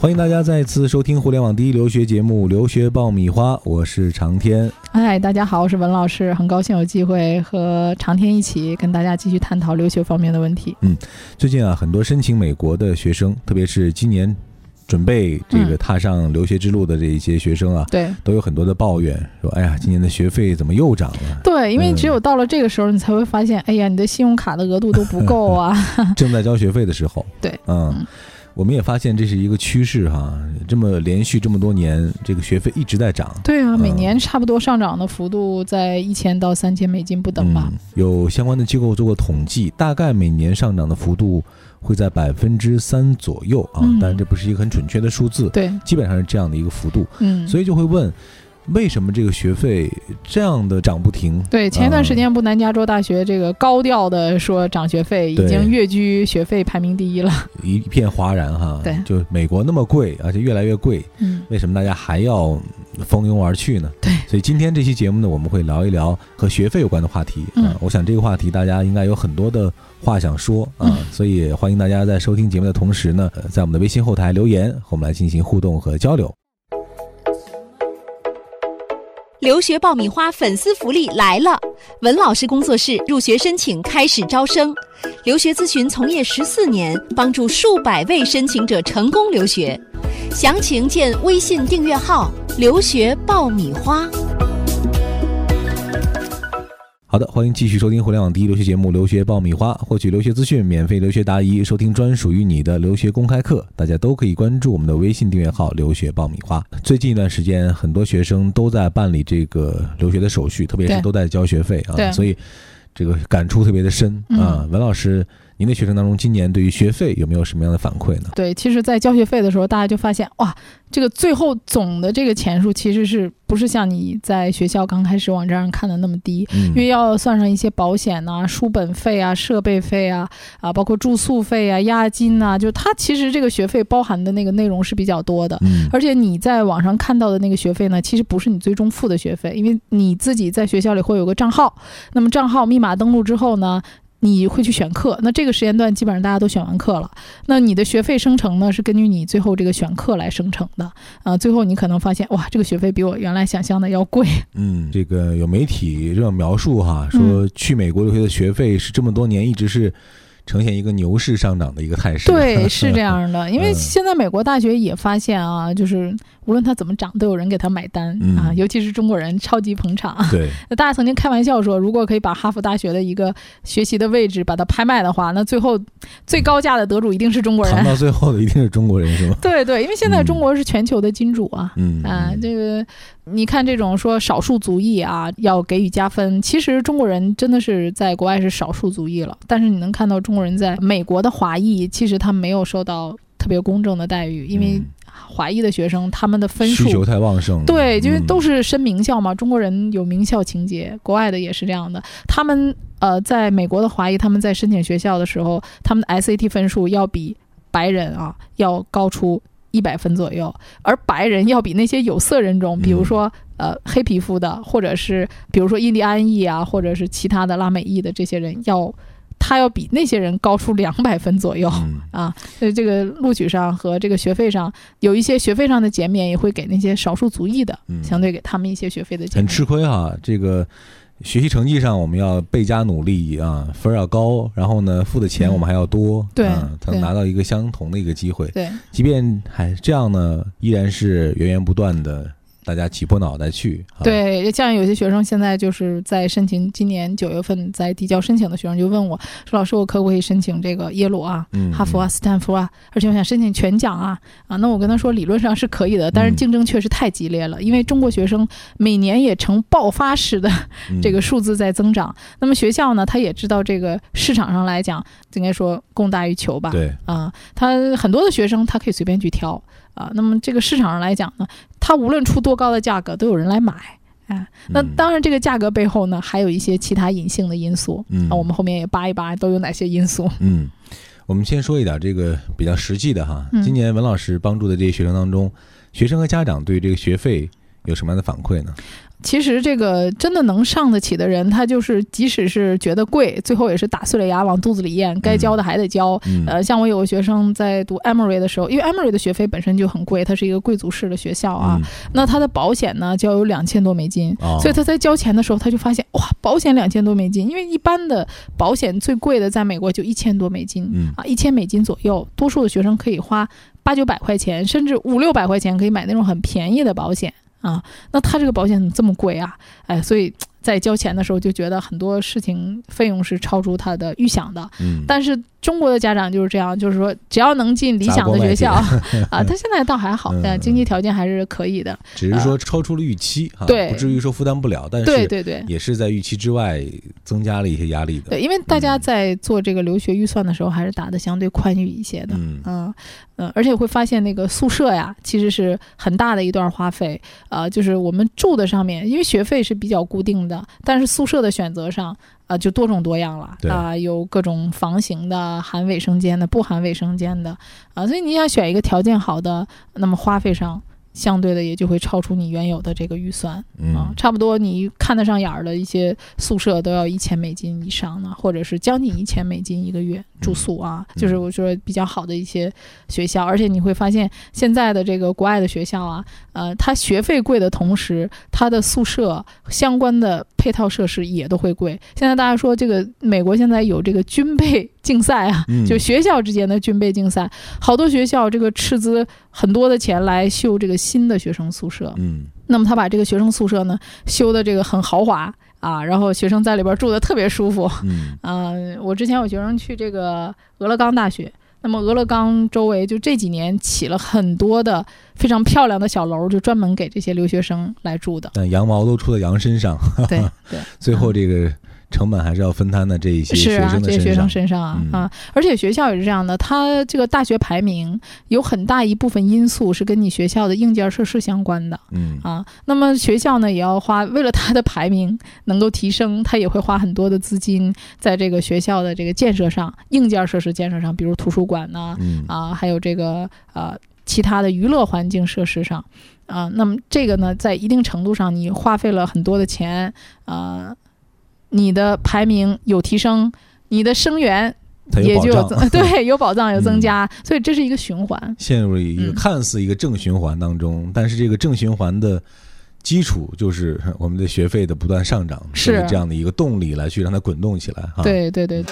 欢迎大家再次收听互联网第一留学节目《留学爆米花》，我是长天。嗨，大家好，我是文老师，很高兴有机会和长天一起跟大家继续探讨留学方面的问题。嗯，最近啊，很多申请美国的学生，特别是今年准备这个踏上留学之路的这一些学生啊，对，都有很多的抱怨，说：“哎呀，今年的学费怎么又涨了？”对，因为只有到了这个时候，你才会发现，哎呀，你的信用卡的额度都不够啊。正在交学费的时候，对，嗯。我们也发现这是一个趋势哈，这么连续这么多年，这个学费一直在涨。对啊，每年差不多上涨的幅度在一千到三千美金不等吧。有相关的机构做过统计，大概每年上涨的幅度会在百分之三左右啊，当然这不是一个很准确的数字，对，基本上是这样的一个幅度。嗯，所以就会问。为什么这个学费这样的涨不停？对，前一段时间不南加州大学这个高调的说涨学费，已经跃居学费排名第一了，一片哗然哈。对，就美国那么贵，而且越来越贵，嗯，为什么大家还要蜂拥而去呢？对，所以今天这期节目呢，我们会聊一聊和学费有关的话题嗯。我想这个话题大家应该有很多的话想说 啊，所以欢迎大家在收听节目的同时呢，在我们的微信后台留言，和我们来进行互动和交流。留学爆米花粉丝福利来了！文老师工作室入学申请开始招生，留学咨询从业十四年，帮助数百位申请者成功留学。详情见微信订阅号“留学爆米花”。好的，欢迎继续收听互联网第一留学节目《留学爆米花》，获取留学资讯、免费留学答疑、收听专属于你的留学公开课。大家都可以关注我们的微信订阅号“留学爆米花”。最近一段时间，很多学生都在办理这个留学的手续，特别是都在交学费啊，所以这个感触特别的深啊。文老师。您的学生当中，今年对于学费有没有什么样的反馈呢？对，其实，在交学费的时候，大家就发现，哇，这个最后总的这个钱数，其实是不是像你在学校刚开始网站上看的那么低？因为要算上一些保险呐、书本费啊、设备费啊，啊，包括住宿费啊、押金呐，就它其实这个学费包含的那个内容是比较多的。嗯。而且你在网上看到的那个学费呢，其实不是你最终付的学费，因为你自己在学校里会有个账号，那么账号密码登录之后呢？你会去选课，那这个时间段基本上大家都选完课了。那你的学费生成呢，是根据你最后这个选课来生成的啊。最后你可能发现，哇，这个学费比我原来想象的要贵。嗯，这个有媒体这样描述哈，说去美国留学的学费是这么多年一直是。呈现一个牛市上涨的一个态势，对，是这样的。因为现在美国大学也发现啊，就是无论它怎么涨，都有人给他买单啊，尤其是中国人超级捧场。对，那 大家曾经开玩笑说，如果可以把哈佛大学的一个学习的位置把它拍卖的话，那最后最高价的得主一定是中国人。到最后的一定是中国人，是吗？对对，因为现在中国是全球的金主啊，嗯啊，这个。你看这种说少数族裔啊，要给予加分，其实中国人真的是在国外是少数族裔了。但是你能看到中国人在美国的华裔，其实他没有受到特别公正的待遇，因为华裔的学生他们的分数需求太旺盛。对，因为都是申名校嘛，中国人有名校情节，国外的也是这样的。他们呃，在美国的华裔，他们在申请学校的时候，他们的 SAT 分数要比白人啊要高出。一百分左右，而白人要比那些有色人种，比如说呃黑皮肤的，或者是比如说印第安裔啊，或者是其他的拉美裔的这些人，要他要比那些人高出两百分左右啊。所以这个录取上和这个学费上有一些学费上的减免，也会给那些少数族裔的，相对给他们一些学费的减免。很吃亏哈，这个。学习成绩上，我们要倍加努力啊，分儿要高，然后呢，付的钱我们还要多，对，才能拿到一个相同的一个机会。对，即便还这样呢，依然是源源不断的。大家挤破脑袋去，对，像有些学生现在就是在申请今年九月份在递交申请的学生就问我说：“老师，我可不可以申请这个耶鲁啊、哈佛啊、斯坦福啊？而且我想申请全奖啊啊！”那我跟他说，理论上是可以的，但是竞争确实太激烈了，因为中国学生每年也呈爆发式的这个数字在增长。那么学校呢，他也知道这个市场上来讲，应该说供大于求吧？对啊，他很多的学生他可以随便去挑。啊，那么这个市场上来讲呢，它无论出多高的价格，都有人来买，啊，那当然这个价格背后呢，还有一些其他隐性的因素，嗯，那我们后面也扒一扒都有哪些因素，嗯，我们先说一点这个比较实际的哈，今年文老师帮助的这些学生当中，学生和家长对这个学费有什么样的反馈呢？其实这个真的能上得起的人，他就是即使是觉得贵，最后也是打碎了牙往肚子里咽，该交的还得交。嗯呃，像我有个学生在读 Emory 的时候，因为 Emory 的学费本身就很贵，它是一个贵族式的学校啊，嗯那他的保险呢就要有两千多美金。哦所以他在交钱的时候，他就发现哇，保险两千多美金，因为一般的保险最贵的在美国就一千多美金，嗯啊，一千美金左右，多数的学生可以花八九百块钱，甚至五六百块钱可以买那种很便宜的保险啊。那他这个保险怎么这么贵啊？哎，所以在交钱的时候就觉得很多事情费用是超出他的预想的。嗯，但是中国的家长就是这样，就是说只要能进理想的学校 啊，他现在倒还好，嗯呃，经济条件还是可以的。只是说超出了预期哈，对不至于说负担不了，但是对对对。也是在预期之外增加了一些压力的。对，因为大家在做这个留学预算的时候，还是打的相对宽裕一些的。嗯嗯嗯，而且会发现那个宿舍呀，其实是很大的一段花费。呃，就是我们住的上面，因为学费是比较固定的，但是宿舍的选择上，啊，就多种多样了对啊、有各种房型的、含卫生间的、不含卫生间的。啊，所以你想选一个条件好的，那么花费上相对的也就会超出你原有的这个预算。啊嗯，差不多你看得上眼儿的一些宿舍都要一千美金以上呢，或者是将近一千美金一个月住宿啊，嗯就是我说比较好的一些学校，而且你会发现现在的这个国外的学校啊，呃，它学费贵的同时，它的宿舍相关的配套设施也都会贵。现在大家说这个美国现在有这个军备竞赛啊，嗯就学校之间的军备竞赛，好多学校这个斥资很多的钱来修这个新的学生宿舍，嗯那么他把这个学生宿舍呢修的这个很豪华啊，然后学生在里边住的特别舒服。嗯嗯、我之前有学生去这个俄勒冈大学，那么俄勒冈周围就这几年起了很多的非常漂亮的小楼，就专门给这些留学生来住的。但羊毛都出在羊身上，对对，最后这个成本还是要分摊在这一些是学啊，这些学生生的身上。啊、嗯啊，而且学校也是这样的，它这个大学排名有很大一部分因素是跟你学校的硬件设施相关的。嗯啊，那么学校呢也要花，为了它的排名能够提升，它也会花很多的资金在这个学校的这个建设上，硬件设施建设上，比如图书馆呐、嗯啊，还有这个呃其他的娱乐环境设施上，啊，那么这个呢，在一定程度上你花费了很多的钱，啊，你的排名有提升，你的生源它也就有有保障，增，对，有保障有增嗯加，所以这是一个循环。陷入了一个嗯看似一个正循环当中，但是这个正循环的基础就是我们的学费的不断上涨，是这样的一个动力来去让它滚动起来哈。，对对对，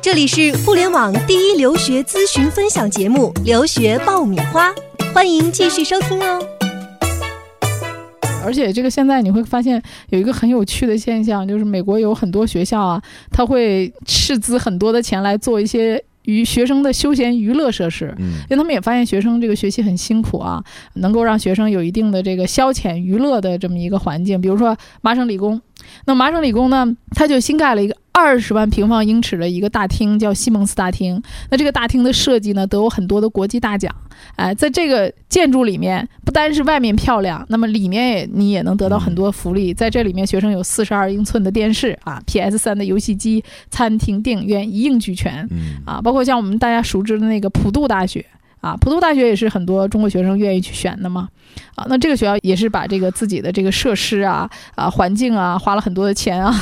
这里是互联网第一留学咨询分享节目《留学爆米花》，欢迎继续收听哦。而且这个现在你会发现有一个很有趣的现象，就是美国有很多学校啊，他会斥资很多的钱来做一些娱学生的休闲娱乐设施。嗯因为他们也发现学生这个学习很辛苦啊，能够让学生有一定的这个消遣娱乐的这么一个环境。比如说麻省理工，那麻省理工呢，它就新盖了一个二十万平方英尺的一个大厅，叫西蒙斯大厅。那这个大厅的设计呢，得有很多的国际大奖。哎，在这个建筑里面，不单是外面漂亮，那么里面也你也能得到很多福利。在这里面，学生有四十二英寸的电视啊，PS 三的游戏机，餐厅、电影院一应俱全。嗯啊，包括像我们大家熟知的那个普渡大学啊，普渡大学也是很多中国学生愿意去选的嘛。啊，那这个学校也是把这个自己的这个设施啊、啊环境啊，花了很多的钱啊，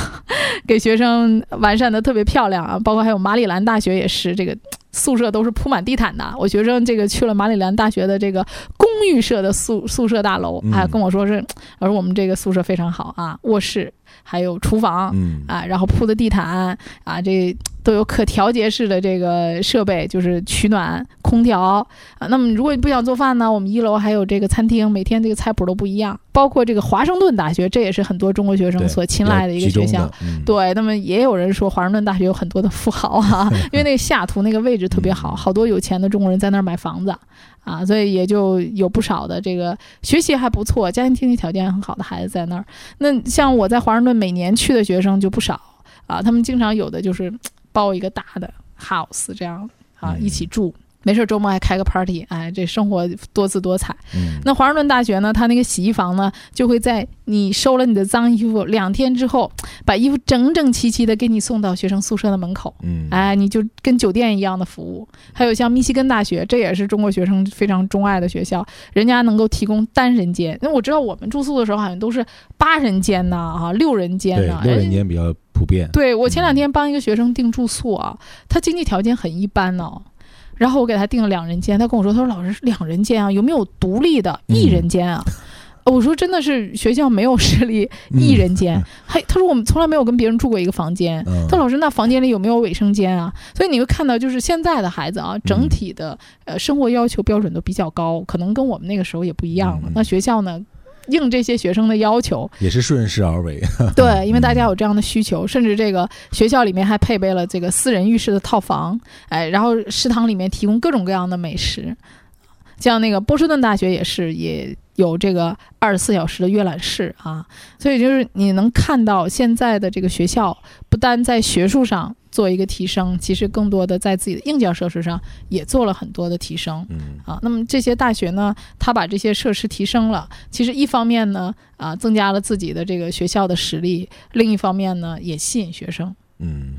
给学生完善的特别漂亮啊。包括还有马里兰大学也是这个。宿舍都是铺满地毯的，我学生这个去了马里兰大学的这个公寓社的宿宿舍大楼，还嗯跟我说是，而我们这个宿舍非常好啊，卧室还有厨房，嗯啊，然后铺的地毯啊，这都有可调节式的这个设备，就是取暖、空调啊。那么如果你不想做饭呢，我们一楼还有这个餐厅，每天这个菜谱都不一样。包括这个华盛顿大学，这也是很多中国学生所青睐的一个学校。，嗯对，那么也有人说华盛顿大学有很多的富豪啊，因为那个西雅图那个位置特别好，嗯好多有钱的中国人在那儿买房子啊，所以也就有不少的这个学习还不错、家庭经济条件很好的孩子在那儿。那像我在华盛顿每年去的学生就不少啊，他们经常有的就是 包一个大的 house 这样啊嗯一起住。没事周末还开个 party，哎，这生活多姿多彩。嗯，那华盛顿大学呢，它那个洗衣房呢，就会在你收了你的脏衣服两天之后，把衣服整整齐齐的给你送到学生宿舍的门口。嗯，哎，你就跟酒店一样的服务。还有像密西根大学，这也是中国学生非常钟爱的学校，人家能够提供单人间。那我知道我们住宿的时候好像都是八人间呐，啊，六人间对呐，，六人人间比较普遍。对我前两天帮一个学生订住宿啊，他经济条件很一般呢、然后我给他订了两人间，他跟我说，他说老师是两人间啊，有没有独立的一人间啊？我说真的是学校没有设立一人间，还他说我们从来没有跟别人住过一个房间。嗯，他说老师那房间里有没有卫生间啊？所以你会看到，就是现在的孩子啊，整体的呃生活要求标准都比较高，可能跟我们那个时候也不一样了嗯。那学校呢，应这些学生的要求，也是顺势而为。对，因为大家有这样的需求，甚至这个学校里面还配备了这个私人浴室的套房，哎，然后食堂里面提供各种各样的美食，像那个波士顿大学也是也有这个二十四小时的阅览室啊，所以就是你能看到现在的这个学校不单在学术上做一个提升，其实更多的在自己的硬件设施上也做了很多的提升。嗯啊，那么这些大学呢，它把这些设施提升了，其实一方面呢，啊，增加了自己的这个学校的实力，另一方面呢，也吸引学生。嗯，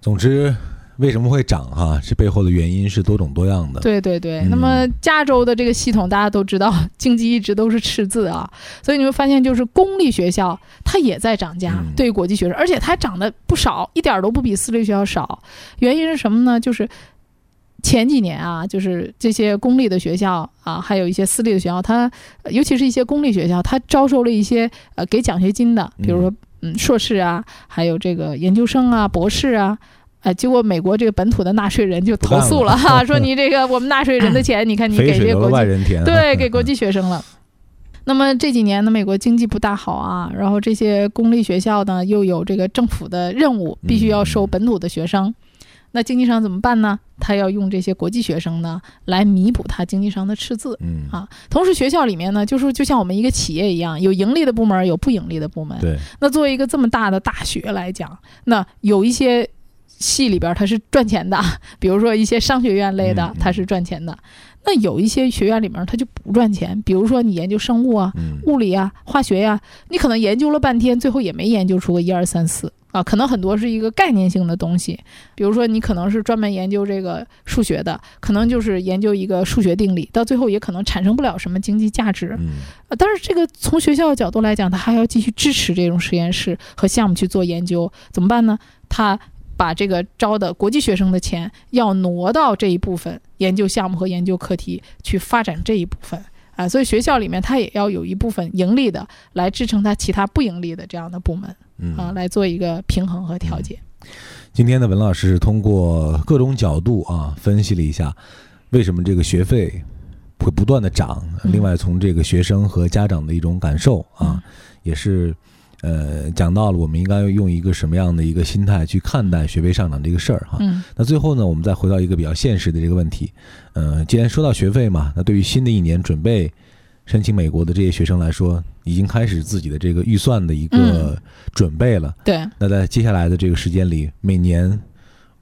总之，为什么会涨哈？这背后的原因是多种多样的。对对对，嗯那么加州的这个系统大家都知道，经济一直都是赤字啊，所以你会发现，就是公立学校它也在涨价，嗯对于国际学生，而且它涨得不少，一点儿都不比私立学校少。原因是什么呢？就是。前几年啊，就是这些公立的学校啊，还有一些私立的学校，它呃尤其是一些公立学校，它招收了一些呃给奖学金的，比如说嗯硕士啊，还有这个研究生啊、博士啊，哎，结果美国这个本土的纳税人就投诉了哈，说你这个我们纳税人的钱，你看你给这个国际外人田。对，给国际学生了。那么这几年呢，美国经济不大好啊，然后这些公立学校呢又有这个政府的任务，必须要收本土的学生。那经济上怎么办呢？他要用这些国际学生呢来弥补他经济上的赤字。嗯，啊同时，学校里面呢，就是就像我们一个企业一样，有盈利的部门，有不盈利的部门。对，那作为一个这么大的大学来讲，那有一些系里边它是赚钱的，比如说一些商学院类的它是赚钱的。那有一些学院里面它就不赚钱，比如说你研究生物啊、嗯物理啊、化学呀、你可能研究了半天，最后也没研究出个一二三四啊，可能很多是一个概念性的东西。比如说你可能是专门研究这个数学的，可能就是研究一个数学定理，到最后也可能产生不了什么经济价值。嗯呃，但是这个从学校的角度来讲，他还要继续支持这种实验室和项目去做研究，怎么办呢？他把这个招的国际学生的钱要挪到这一部分研究项目和研究课题去发展这一部分啊，所以学校里面它也要有一部分盈利的来支撑它其他不盈利的这样的部门嗯啊，来做一个平衡和调节。今天的文老师通过各种角度啊，分析了一下为什么这个学费会不断的涨。嗯另外，从这个学生和家长的一种感受啊，嗯也是呃讲到了我们应该用一个什么样的一个心态去看待学费上涨这个事儿哈。嗯那最后呢，我们再回到一个比较现实的这个问题，呃，既然说到学费嘛，那对于新的一年准备申请美国的这些学生来说，已经开始自己的这个预算的一个嗯准备了。对，那在接下来的这个时间里，每年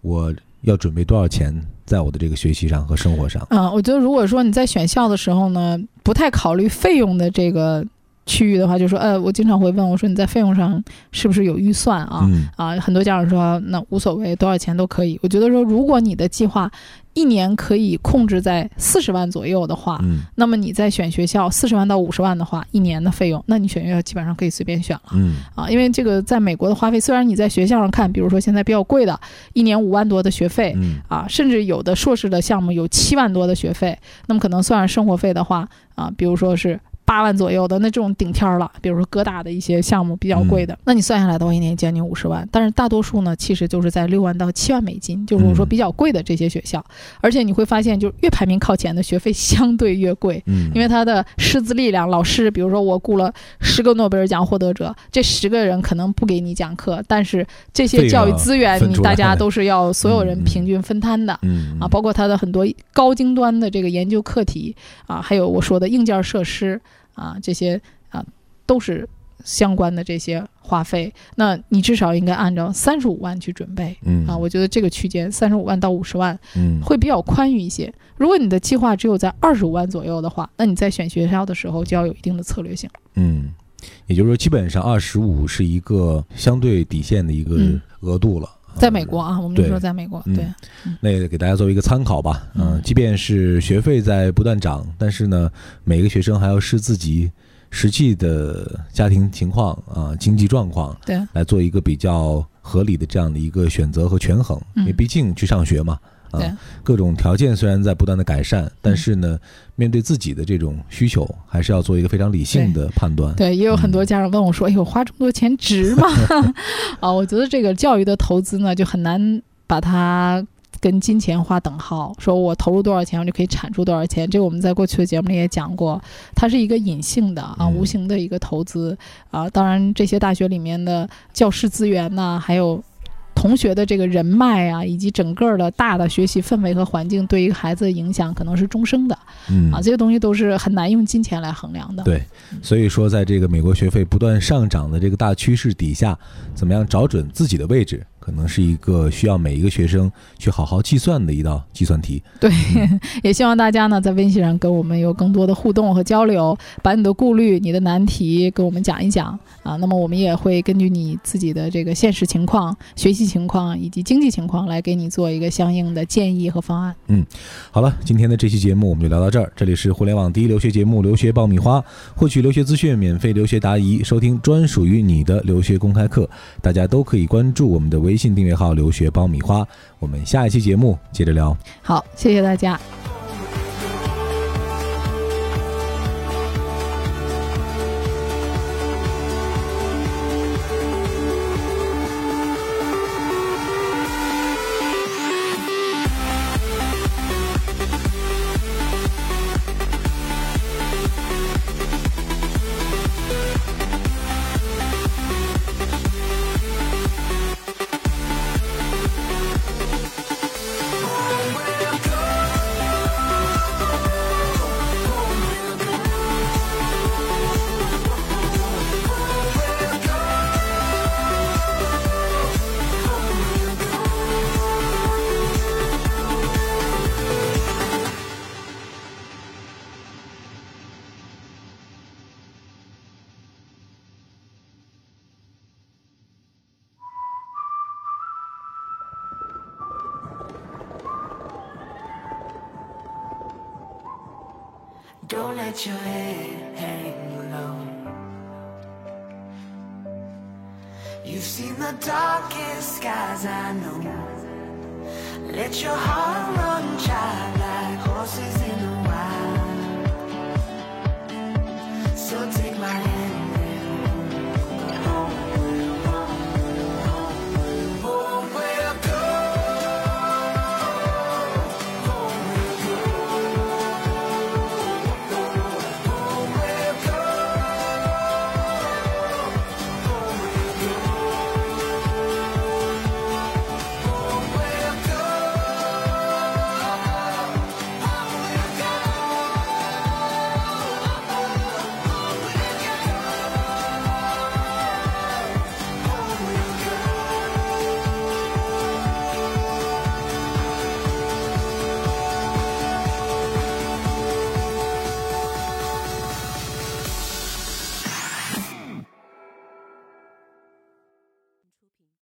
我要准备多少钱在我的这个学习上和生活上？嗯，我觉得如果说你在选校的时候呢，不太考虑费用的这个区域的话，就说，呃，我经常会问我说你在费用上是不是有预算啊？嗯啊，很多家长说那无所谓，多少钱都可以。我觉得说，如果你的计划一年可以控制在四十万左右的话，嗯那么你在选学校四十万到五十万的话，一年的费用，那你选学校基本上可以随便选了。嗯啊，因为这个在美国的花费，虽然你在学校上看，比如说现在比较贵的，一年五万多的学费，嗯啊，甚至有的硕士的项目有七万多的学费，那么可能算上生活费的话，啊，比如说是八万左右的那这种顶天儿了，比如说哥大的一些项目比较贵的，那你算下来的话，一年将近五十万。但是大多数呢，其实就是在六万到七万美金，就是我说嗯比较贵的这些学校，而且你会发现，就是越排名靠前的学费相对越贵。嗯，因为他的师资力量，老师，比如说我雇了十个诺贝尔奖获得者，这十个人可能不给你讲课，但是这些教育资源，你大家都是要 所有人平均分摊的。嗯啊，包括他的很多高精端的这个研究课题啊，还有我说的硬件设施啊，这些啊都是相关的这些花费，那你至少应该按照三十五万去准备。嗯啊，我觉得这个区间三十五万到五十万嗯会比较宽裕一些。如果你的计划只有在二十五万左右的话，那你在选学校的时候就要有一定的策略性。嗯，也就是说，基本上二十五是一个相对底线的一个嗯额度了。在美国啊，我们就说在美国，嗯对，那也给大家作为一个参考吧。嗯、嗯即便是学费在不断涨，但是呢，每个学生还要视自己实际的家庭情况啊、经济状况对，来做一个比较合理的这样的一个选择和权衡。嗯因为毕竟去上学嘛，啊对，嗯各种条件虽然在不断的改善，但是呢，面对自己的这种需求，还是要做一个非常理性的判断。对，也有很多嗯家长问我说：“哎呦，花这么多钱值吗？” 啊，我觉得这个教育的投资呢，就很难把它跟金钱划等号。说我投入多少钱，我就可以产出多少钱。这个我们在过去的节目里也讲过，它是一个隐性的啊、嗯无形的一个投资啊。当然，这些大学里面的教师资源呐、还有。同学的这个人脉啊，以及整个的大的学习氛围和环境，对于孩子的影响可能是终生的嗯啊。这些东西都是很难用金钱来衡量的。对，所以说，在这个美国学费不断上涨的这个大趋势底下，怎么样找准自己的位置，可能是一个需要每一个学生去好好计算的一道计算题。对，也希望大家呢在微信上跟我们有更多的互动和交流，把你的顾虑、你的难题跟我们讲一讲啊。那么我们也会根据你自己的这个现实情况、学习情况以及经济情况来给你做一个相应的建议和方案。嗯好了，今天的这期节目我们就聊到这儿。这里是互联网第一留学节目《留学爆米花》，获取留学资讯、免费留学答疑、收听专属于你的留学公开课，大家都可以关注我们的微信订阅号“留学爆米花”。我们下一期节目接着聊。好，谢谢大家。Don't let your head hang low. You've seen the darkest skies, I know. Let your heart run child like horses in the wild. So